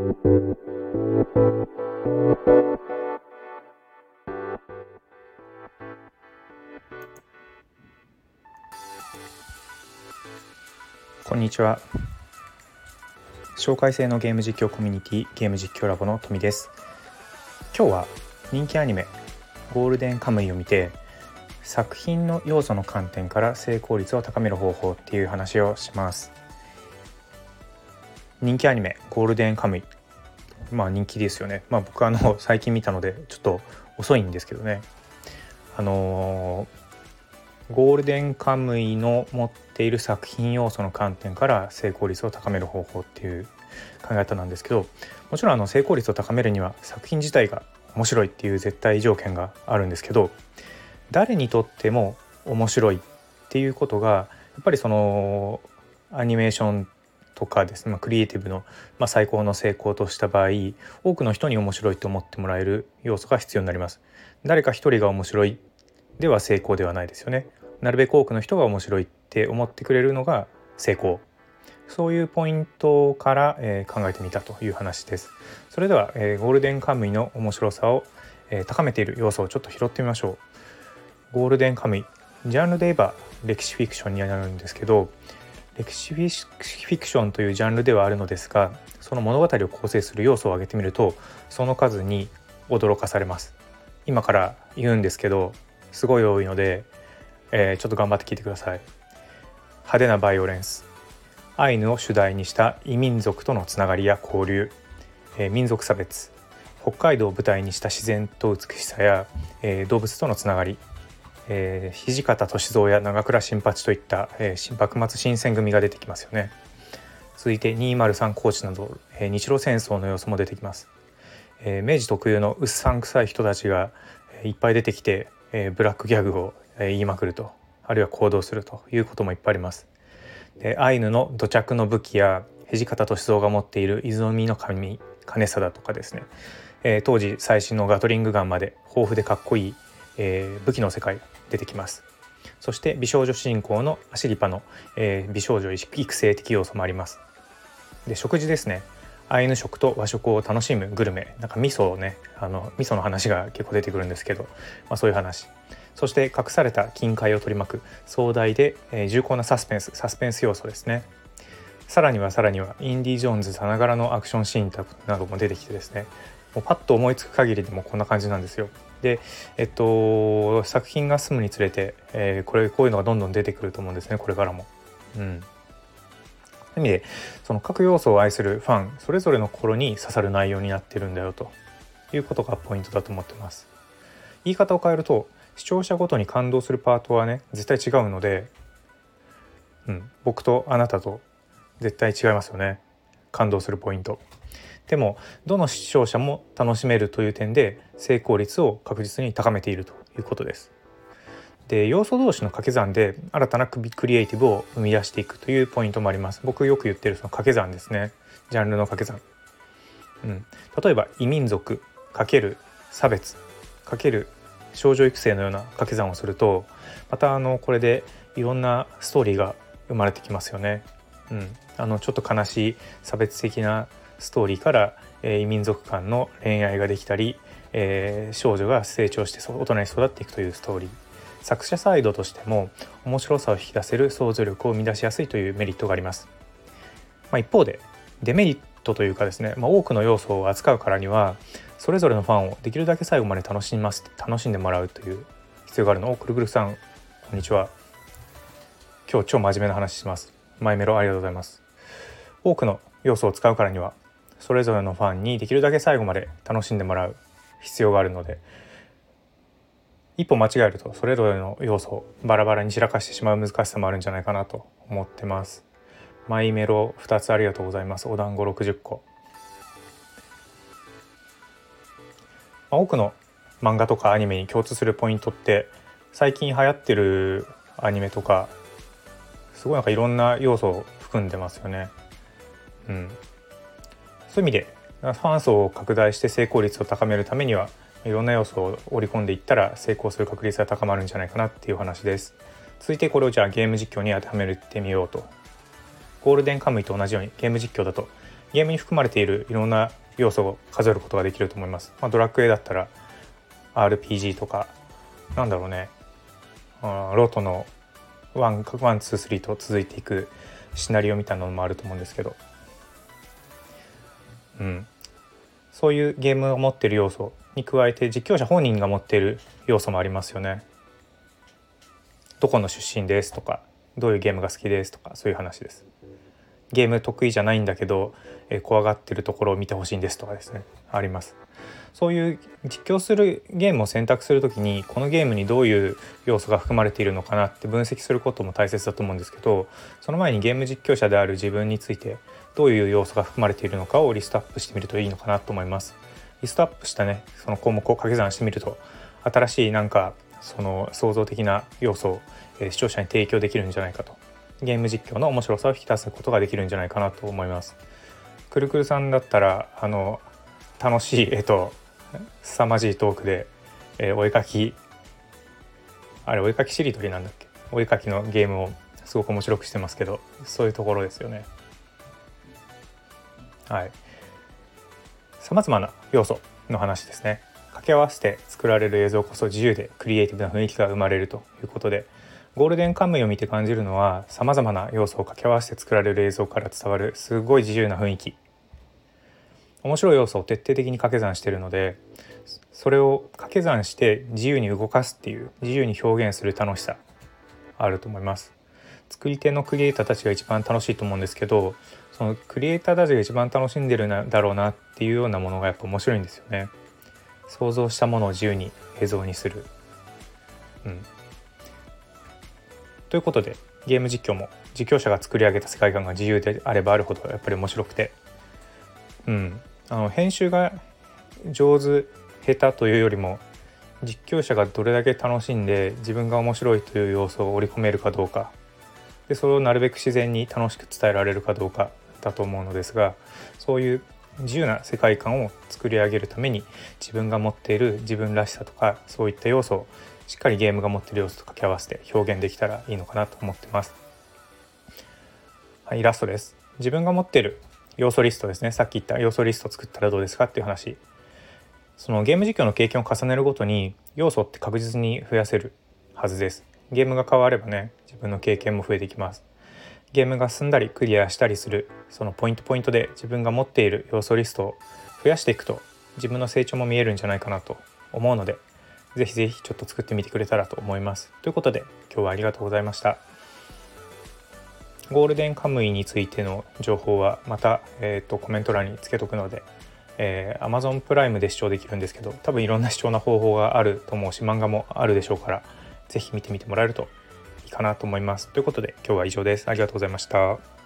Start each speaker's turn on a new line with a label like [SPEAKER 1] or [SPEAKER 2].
[SPEAKER 1] こんにちは。紹介制のゲーム実況コミュニティゲーム実況ラボの富です。今日は人気アニメゴールデンカムイを見て作品の要素の観点から成功率を高める方法っていう話をします。人気アニメゴールデンカムイまあ人気ですよね。まあ僕あの 最近見たのでちょっと遅いんですけどね。あのー、ゴールデンカムイの持っている作品要素の観点から成功率を高める方法っていう考え方なんですけどもちろんあの成功率を高めるには作品自体が面白いっていう絶対条件があるんですけど誰にとっても面白いっていうことがやっぱりそのアニメーションとかですね、まあ、クリエイティブの、まあ、最高の成功とした場合多くの人に面白いと思ってもらえる要素が必要になります。誰か一人が面白いでは成功ではないですよね。なるべく多くの人が面白いって思ってくれるのが成功そういうポイントから、えー、考えてみたという話です。それでは、えー、ゴールデンカムイの面白さを、えー、高めている要素をちょっと拾ってみましょう。ゴールデンカムイジャンルで言えば歴史フィクションになるんですけど歴史フィクションというジャンルではあるのですがその物語を構成する要素を挙げてみるとその数に驚かされます。今から言うんですけどすごい多いので、えー、ちょっと頑張って聞いてください。派手なバイオレンス。アイヌを主題にした異民族とのつながりや交流、えー、民族差別。北海道を舞台にした自然と美しさや、えー、動物とのつながり。えー、土方歳三や長倉新八といった、えー、幕末新選組が出てきますよね。続いて203高知など、えー、日露戦争の様子も出てきます、えー、明治特有のうっさんくさい人たちが、えー、いっぱい出てきて、えー、ブラックギャグを、えー、言いまくるとあるいは行動するということもいっぱいあります。でアイヌの土着の武器や土方歳三が持っている泉の神金貞とかですね、えー、当時最新のガトリングガンまで豊富でかっこいい、えー、武器の世界出てきます。そして美少女信仰のアシリパの、えー、美少女育成的要素もあります。で食事ですね。アイヌ食と和食を楽しむグルメ。なんか味噌をねあの味噌の話が結構出てくるんですけど、まあ、そういう話。そして隠された金塊を取り巻く。壮大で、えー、重厚なサスペンス。サスペンス要素ですね。さらにはさらにはインディ・ジョーンズさながらのアクションシーンなども出てきてですね。もうパッと思いつく限りでもこんな感じなんですよ。で、えっと、作品が進むにつれて、えー、これこういうのがどんどん出てくると思うんですねこれからも。うんそういう意味でその各要素を愛するファンそれぞれの心に刺さる内容になってるんだよということがポイントだと思ってます。言い方を変えると視聴者ごとに感動するパートはね絶対違うので、うん、僕とあなたと絶対違いますよね感動するポイント。でもどの視聴者も楽しめるという点で成功率を確実に高めているということです。で要素同士の掛け算で新たなクリエイティブを生み出していくというポイントもあります。僕よく言ってるその掛け算ですね。ジャンルの掛け算。うん、例えば異民族×差別×少女育成のような掛け算をするとまたあのこれでいろんなストーリーが生まれてきますよね。うん、あのちょっと悲しい差別的なストーリーから、えー、異民族間の恋愛ができたり、えー、少女が成長して大人に育っていくというストーリー。作者サイドとしても面白さを引き出せる想像力を生み出しやすいというメリットがあります、まあ、一方でデメリットというかですね、まあ、多くの要素を扱うからにはそれぞれのファンをできるだけ最後まで楽しみます楽しんでもらうという必要があるの。をくるぐるさんこんにちは。今日超真面目な話します。マイメロありがとうございます。多くの要素を使うからにはそれぞれのファンにできるだけ最後まで楽しんでもらう必要があるので一歩間違えるとそれぞれの要素をバラバラに散らかしてしまう難しさもあるんじゃないかなと思ってます。マイメロ2つありがとうございます。お団子60個。まあ、多くの漫画とかアニメに共通するポイントって最近流行ってるアニメとかすごいなんかいろんな要素を含んでますよね。うん、そういう意味でファン層を拡大して成功率を高めるためにはいろんな要素を織り込んでいったら成功する確率が高まるんじゃないかなっていう話です。続いてこれをじゃあゲーム実況に当てはめてみようと。ゴールデンカムイと同じようにゲーム実況だとゲームに含まれているいろんな要素を数えることができると思います。まあ、ドラクエだったら RPG とかなんだろうねロトの one one two three と続いていくシナリオみたいなのもあると思うんですけど、うん、そういうゲームを持ってる要素に加えて実況者本人が持っている要素もありますよね。どこの出身ですとかどういうゲームが好きですとかそういう話です。ゲーム得意じゃないんだけど、えー、怖がってるところを見てほしいんですとかですねあります。そういう実況するゲームを選択する時にこのゲームにどういう要素が含まれているのかなって分析することも大切だと思うんですけどその前にゲーム実況者である自分についてどういう要素が含まれているのかをリストアップしてみるといいのかなと思います。リストアップしたねその項目を掛け算してみると新しいなんかその創造的な要素を、え、視聴者に提供できるんじゃないかとゲーム実況の面白さを引き出すことができるんじゃないかなと思います。くるくるさんだったらあの楽しい絵と凄まじいトークで、えー、お絵かきあれお絵かきしりとりなんだっけ？お絵かきのゲームをすごく面白くしてますけどそういうところですよね。はい。さまざまな要素の話ですね。掛け合わせて作られる映像こそ自由でクリエイティブな雰囲気が生まれるということでゴールデンカムイを見て感じるのはさまざまな要素を掛け合わせて作られる映像から伝わるすごい自由な雰囲気面白い要素を徹底的に掛け算してるのでそれを掛け算して自由に動かすっていう自由に表現する楽しさあると思います。作り手のクリエイターたちが一番楽しいと思うんですけどそのクリエイターたちが一番楽しんでるんだろうなっていうようなものがやっぱ面白いんですよね。想像したものを自由に映像にする。うん。ということでゲーム実況も実況者が作り上げた世界観が自由であればあるほどやっぱり面白くて、うん、あの編集が上手下手というよりも実況者がどれだけ楽しんで自分が面白いという要素を織り込めるかどうかでそれをなるべく自然に楽しく伝えられるかどうかだと思うのですがそういう自由な世界観を作り上げるために自分が持っている自分らしさとかそういった要素をしっかりゲームが持っている要素と掛け合わせて表現できたらいいのかなと思ってます。はい、イラストです。自分が持っている要素リストですね。さっき言った要素リスト作ったらどうですかっていう話。そのゲーム実況の経験を重ねるごとに要素って確実に増やせるはずです。ゲームが変わればね、自分の経験も増えてきます。ゲームが進んだりクリアしたりするそのポイントポイントで自分が持っている要素リストを増やしていくと自分の成長も見えるんじゃないかなと思うのでぜひぜひちょっと作ってみてくれたらと思います。ということで今日はありがとうございました。ゴールデンカムイについての情報はまた、えーと、コメント欄につけとくので、えー、Amazon プライムで視聴できるんですけど多分いろんな視聴の方法があると思うし漫画もあるでしょうから是非見てみてもらえるといいかなと思います。ということで今日は以上です。ありがとうございました。